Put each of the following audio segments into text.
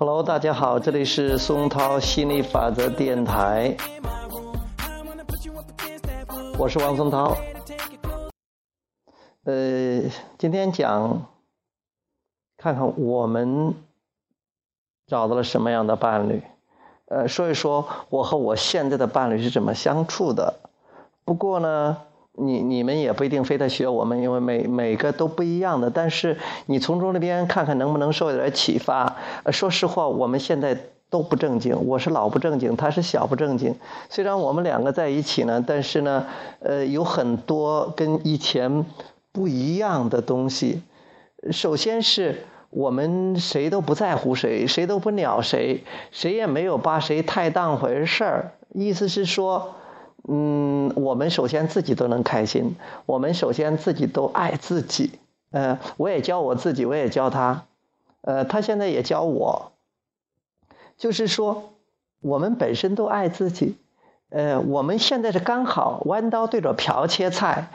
Hello，大家好，这里是松涛心理法则电台，我是王松涛。呃，今天讲，看看我们找到了什么样的伴侣，呃，说一说我和我现在的伴侣是怎么相处的。不过呢。你你们也不一定非得学我们，因为每每个都不一样的。但是你从中那边看看能不能受一点启发。说实话，我们现在都不正经，我是老不正经，他是小不正经。虽然我们两个在一起呢，但是呢，呃，有很多跟以前不一样的东西。首先是我们谁都不在乎谁，谁都不鸟谁，谁也没有把谁太当回事儿。意思是说。嗯，我们首先自己都能开心，我们首先自己都爱自己。呃，我也教我自己，我也教他，呃，他现在也教我。就是说，我们本身都爱自己。呃，我们现在是刚好弯刀对着瓢切菜，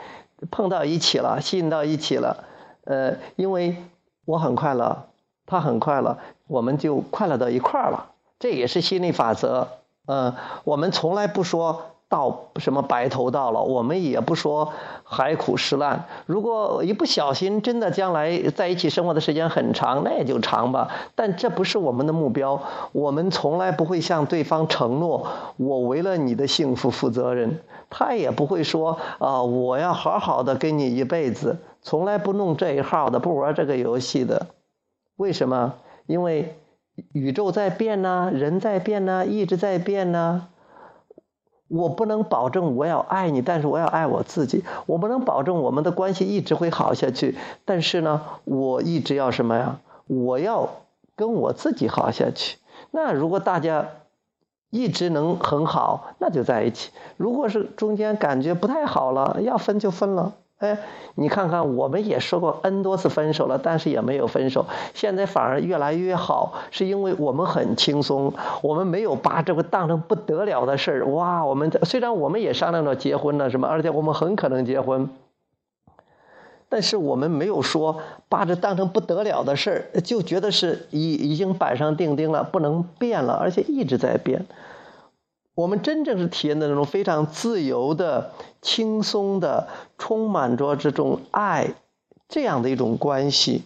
碰到一起了，吸引到一起了。呃，因为我很快乐，他很快乐，我们就快乐到一块儿了。这也是心理法则。嗯，我们从来不说。到什么白头到老，我们也不说海枯石烂。如果一不小心，真的将来在一起生活的时间很长，那也就长吧。但这不是我们的目标。我们从来不会向对方承诺我为了你的幸福负责任。他也不会说啊，我要好好的跟你一辈子。从来不弄这一号的，不玩这个游戏的。为什么？因为宇宙在变呢，人在变呢，一直在变呢。我不能保证我要爱你，但是我要爱我自己。我不能保证我们的关系一直会好下去，但是呢，我一直要什么呀？我要跟我自己好下去。那如果大家一直能很好，那就在一起；如果是中间感觉不太好了，要分就分了。哎，你看看，我们也说过 N 多次分手了，但是也没有分手，现在反而越来越好，是因为我们很轻松，我们没有把这个当成不得了的事儿。哇，我们虽然我们也商量着结婚了什么，而且我们很可能结婚，但是我们没有说把这当成不得了的事儿，就觉得是已已经板上钉钉了，不能变了，而且一直在变。我们真正是体验的那种非常自由的、轻松的、充满着这种爱这样的一种关系。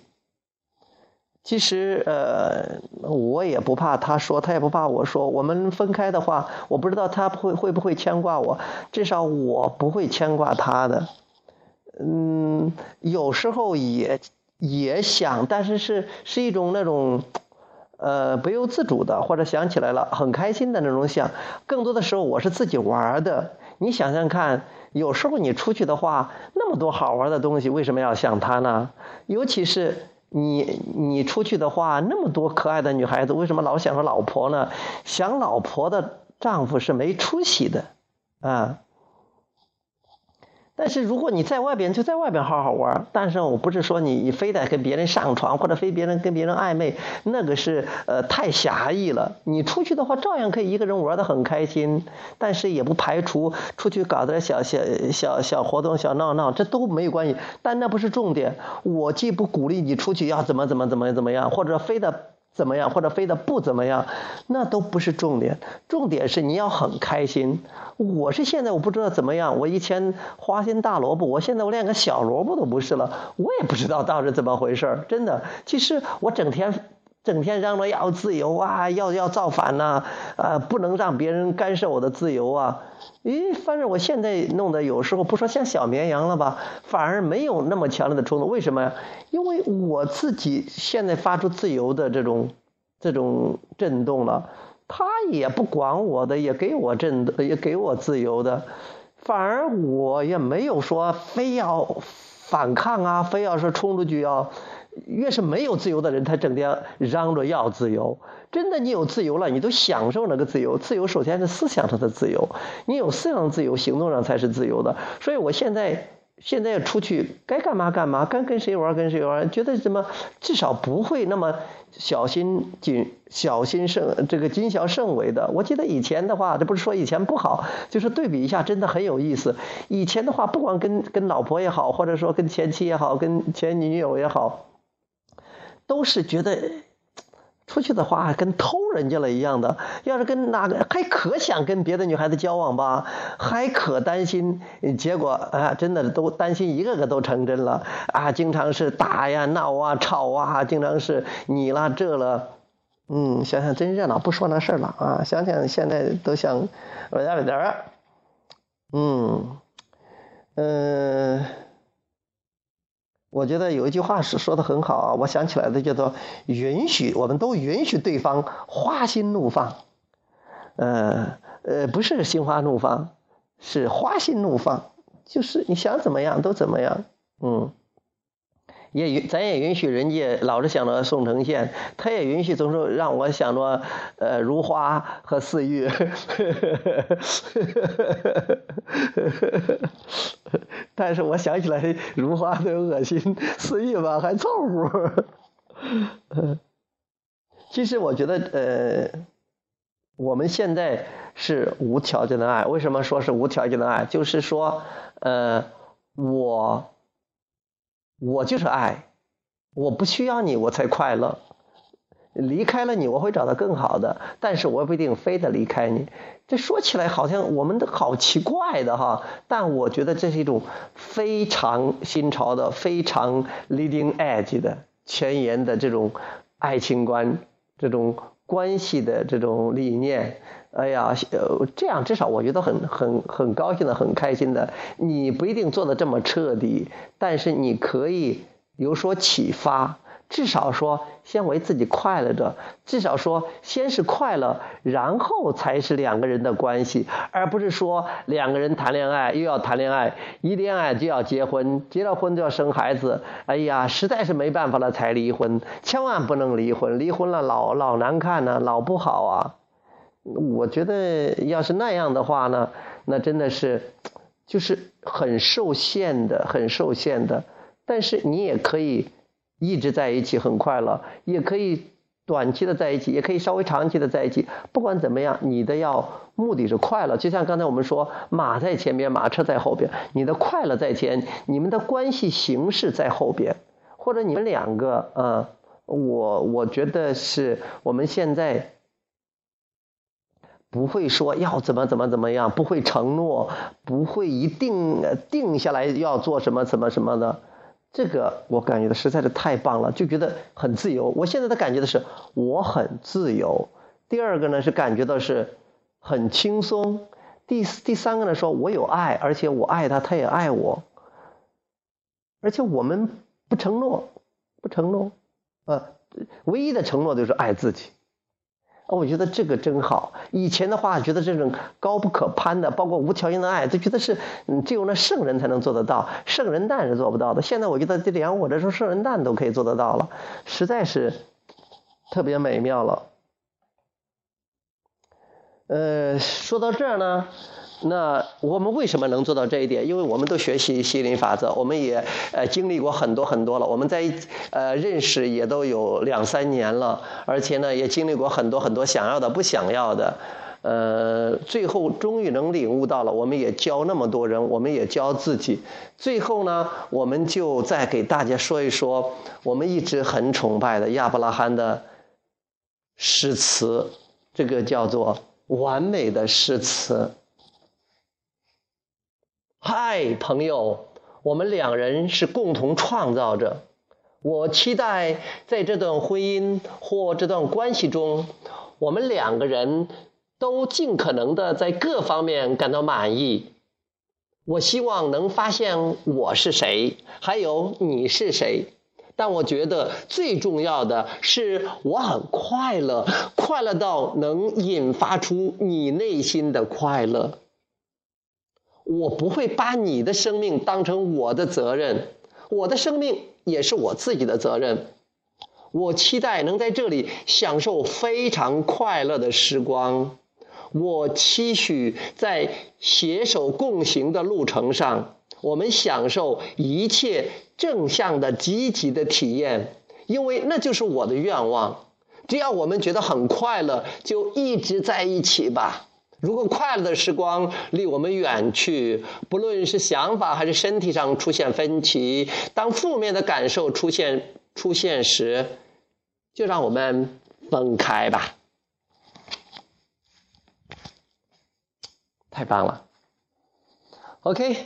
其实，呃，我也不怕他说，他也不怕我说。我们分开的话，我不知道他会会不会牵挂我，至少我不会牵挂他的。嗯，有时候也也想，但是是是一种那种。呃，不由自主的，或者想起来了，很开心的那种想。更多的时候，我是自己玩的。你想想看，有时候你出去的话，那么多好玩的东西，为什么要想他呢？尤其是你你出去的话，那么多可爱的女孩子，为什么老想着老婆呢？想老婆的丈夫是没出息的，啊。但是如果你在外边就在外边好好玩，但是我不是说你非得跟别人上床或者非别人跟别人暧昧，那个是呃太狭义了。你出去的话照样可以一个人玩的很开心，但是也不排除出去搞点小小小小活动、小闹闹，这都没有关系。但那不是重点。我既不鼓励你出去要怎么怎么怎么怎么样，或者非得。怎么样，或者飞得不怎么样，那都不是重点。重点是你要很开心。我是现在我不知道怎么样，我以前花心大萝卜，我现在我连个小萝卜都不是了。我也不知道到底怎么回事真的。其实我整天整天嚷着要自由啊，要要造反呐，呃，不能让别人干涉我的自由啊。咦，反正我现在弄得有时候不说像小绵羊了吧，反而没有那么强烈的冲动。为什么呀？因为我自己现在发出自由的这种这种震动了，他也不管我的，也给我震，也给我自由的，反而我也没有说非要反抗啊，非要说冲出去要。越是没有自由的人，他整天嚷着要自由。真的，你有自由了，你都享受那个自由。自由首先是思想上的自由，你有思想自由，行动上才是自由的。所以我现在现在出去该干嘛干嘛，该跟谁玩跟谁玩，觉得什么至少不会那么小心谨小心慎这个谨小慎微的。我记得以前的话，这不是说以前不好，就是对比一下，真的很有意思。以前的话，不管跟跟老婆也好，或者说跟前妻也好，跟前女友也好。都是觉得出去的话跟偷人家了一样的。要是跟哪个还可想跟别的女孩子交往吧，还可担心。结果啊，真的都担心一个个都成真了啊！经常是打呀、闹啊、吵啊，经常是你了这了。嗯，想想真热闹，不说那事儿了啊！想想现在都想我家里点儿。嗯嗯。我觉得有一句话是说的很好啊，我想起来的叫做“允许”，我们都允许对方花心怒放，呃呃，不是心花怒放，是花心怒放，就是你想怎么样都怎么样，嗯。也允，咱也允许人家老是想着宋承宪，他也允许总是让我想着，呃，如花和似玉，但是我想起来如花都恶心，四玉吧还凑合。其实我觉得，呃，我们现在是无条件的爱，为什么说是无条件的爱？就是说，呃，我。我就是爱，我不需要你，我才快乐。离开了你，我会找到更好的，但是我不一定非得离开你。这说起来好像我们都好奇怪的哈，但我觉得这是一种非常新潮的、非常 leading edge 的前沿的这种爱情观、这种关系的这种理念。哎呀，呃，这样至少我觉得很很很高兴的，很开心的。你不一定做的这么彻底，但是你可以有所启发。至少说，先为自己快乐着。至少说，先是快乐，然后才是两个人的关系，而不是说两个人谈恋爱又要谈恋爱，一恋爱就要结婚，结了婚就要生孩子。哎呀，实在是没办法了才离婚，千万不能离婚，离婚了老老难看呢，老不好啊。我觉得要是那样的话呢，那真的是就是很受限的，很受限的。但是你也可以一直在一起很快乐，也可以短期的在一起，也可以稍微长期的在一起。不管怎么样，你的要目的是快乐。就像刚才我们说，马在前边，马车在后边，你的快乐在前，你们的关系形式在后边，或者你们两个啊，我我觉得是我们现在。不会说要怎么怎么怎么样，不会承诺，不会一定定下来要做什么什么什么的，这个我感觉的实在是太棒了，就觉得很自由。我现在的感觉的是我很自由。第二个呢是感觉到是很轻松。第第三个呢说我有爱，而且我爱他，他也爱我，而且我们不承诺，不承诺，呃，唯一的承诺就是爱自己。我觉得这个真好。以前的话，觉得这种高不可攀的，包括无条件的爱，都觉得是嗯，只有那圣人才能做得到，圣人蛋是做不到的。现在我觉得，这连我这说圣人蛋都可以做得到了，实在是特别美妙了。呃，说到这儿呢。那我们为什么能做到这一点？因为我们都学习吸引力法则，我们也呃经历过很多很多了。我们在呃认识也都有两三年了，而且呢也经历过很多很多想要的、不想要的。呃，最后终于能领悟到了。我们也教那么多人，我们也教自己。最后呢，我们就再给大家说一说我们一直很崇拜的亚伯拉罕的诗词，这个叫做完美的诗词。嗨，朋友，我们两人是共同创造者。我期待在这段婚姻或这段关系中，我们两个人都尽可能的在各方面感到满意。我希望能发现我是谁，还有你是谁。但我觉得最重要的是，我很快乐，快乐到能引发出你内心的快乐。我不会把你的生命当成我的责任，我的生命也是我自己的责任。我期待能在这里享受非常快乐的时光。我期许在携手共行的路程上，我们享受一切正向的积极的体验，因为那就是我的愿望。只要我们觉得很快乐，就一直在一起吧。如果快乐的时光离我们远去，不论是想法还是身体上出现分歧，当负面的感受出现出现时，就让我们分开吧。太棒了，OK，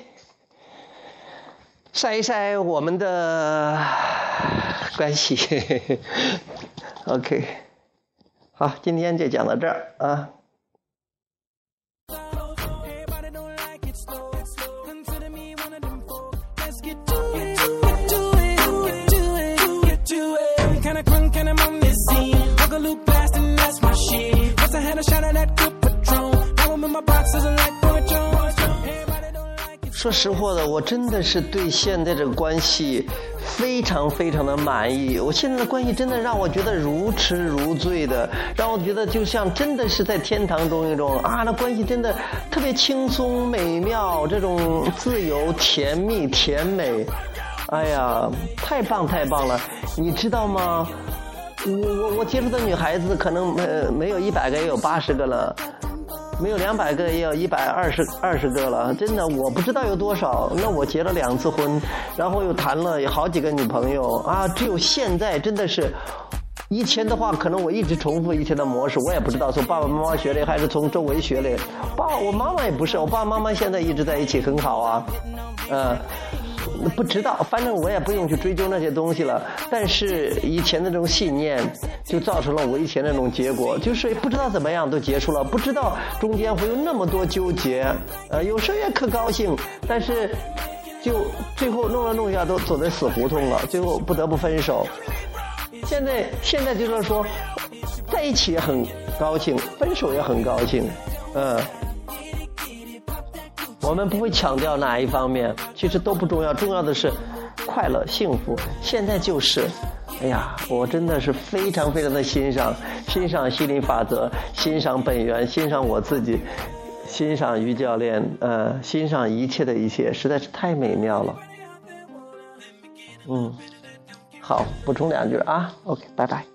晒一晒我们的关系，OK，好，今天就讲到这儿啊。说实话的，我真的是对现在这个关系非常非常的满意。我现在的关系真的让我觉得如痴如醉的，让我觉得就像真的是在天堂中一种啊，那关系真的特别轻松美妙，这种自由甜蜜甜美，哎呀，太棒太棒了！你知道吗？我我我接触的女孩子可能没没有一百个，也有八十个了。没有两百个，也有一百二十二十个了。真的，我不知道有多少。那我结了两次婚，然后又谈了好几个女朋友啊。只有现在，真的是，以前的话，可能我一直重复以前的模式，我也不知道从爸爸妈妈学的，还是从周围学的。爸，我妈妈也不是，我爸爸妈妈现在一直在一起，很好啊，嗯。不知道，反正我也不用去追究那些东西了。但是以前那种信念，就造成了我以前那种结果，就是不知道怎么样都结束了，不知道中间会有那么多纠结。呃，有时候也可高兴，但是就最后弄了弄下都走在死胡同了，最后不得不分手。现在现在就是说，在一起也很高兴，分手也很高兴，嗯。我们不会强调哪一方面，其实都不重要，重要的是快乐幸福。现在就是，哎呀，我真的是非常非常的欣赏，欣赏心灵法则，欣赏本源，欣赏我自己，欣赏于教练，呃，欣赏一切的一切，实在是太美妙了。嗯，好，补充两句啊，OK，拜拜。